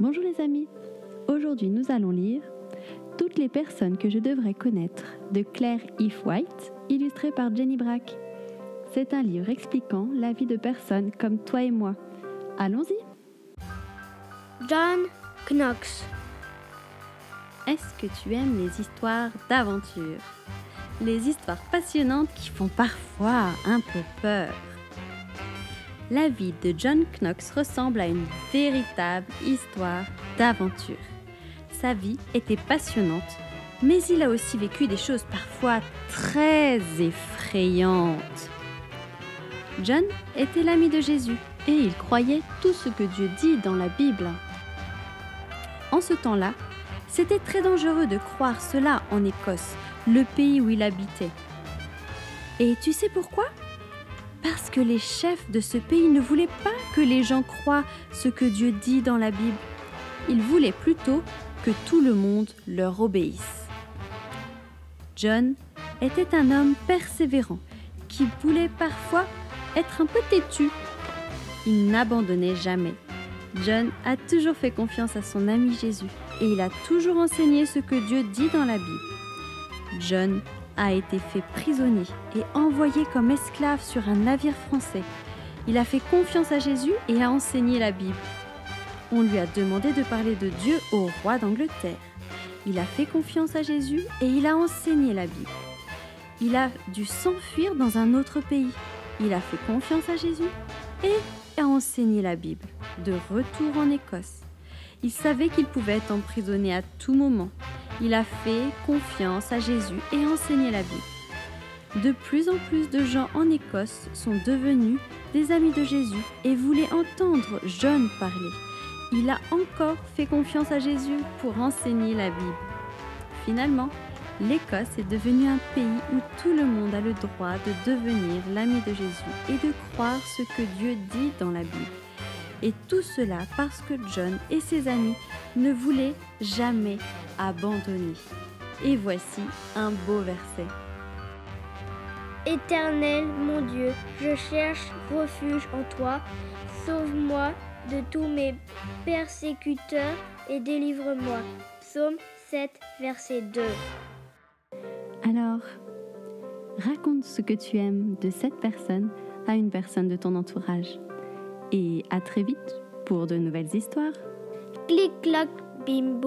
Bonjour les amis, aujourd'hui nous allons lire Toutes les personnes que je devrais connaître de Claire If White, illustré par Jenny Brack. C'est un livre expliquant la vie de personnes comme toi et moi. Allons-y John Knox. Est-ce que tu aimes les histoires d'aventure Les histoires passionnantes qui font parfois un peu peur la vie de John Knox ressemble à une véritable histoire d'aventure. Sa vie était passionnante, mais il a aussi vécu des choses parfois très effrayantes. John était l'ami de Jésus et il croyait tout ce que Dieu dit dans la Bible. En ce temps-là, c'était très dangereux de croire cela en Écosse, le pays où il habitait. Et tu sais pourquoi? Parce que les chefs de ce pays ne voulaient pas que les gens croient ce que Dieu dit dans la Bible. Ils voulaient plutôt que tout le monde leur obéisse. John était un homme persévérant qui voulait parfois être un peu têtu. Il n'abandonnait jamais. John a toujours fait confiance à son ami Jésus et il a toujours enseigné ce que Dieu dit dans la Bible. John a été fait prisonnier et envoyé comme esclave sur un navire français. Il a fait confiance à Jésus et a enseigné la Bible. On lui a demandé de parler de Dieu au roi d'Angleterre. Il a fait confiance à Jésus et il a enseigné la Bible. Il a dû s'enfuir dans un autre pays. Il a fait confiance à Jésus et a enseigné la Bible. De retour en Écosse. Il savait qu'il pouvait être emprisonné à tout moment il a fait confiance à Jésus et enseigné la Bible. De plus en plus de gens en Écosse sont devenus des amis de Jésus et voulaient entendre John parler. Il a encore fait confiance à Jésus pour enseigner la Bible. Finalement, l'Écosse est devenue un pays où tout le monde a le droit de devenir l'ami de Jésus et de croire ce que Dieu dit dans la Bible. Et tout cela parce que John et ses amis ne voulaient jamais abandonner. Et voici un beau verset. Éternel mon Dieu, je cherche refuge en toi. Sauve-moi de tous mes persécuteurs et délivre-moi. Psaume 7, verset 2. Alors, raconte ce que tu aimes de cette personne à une personne de ton entourage. Et à très vite pour de nouvelles histoires. Clic, bim.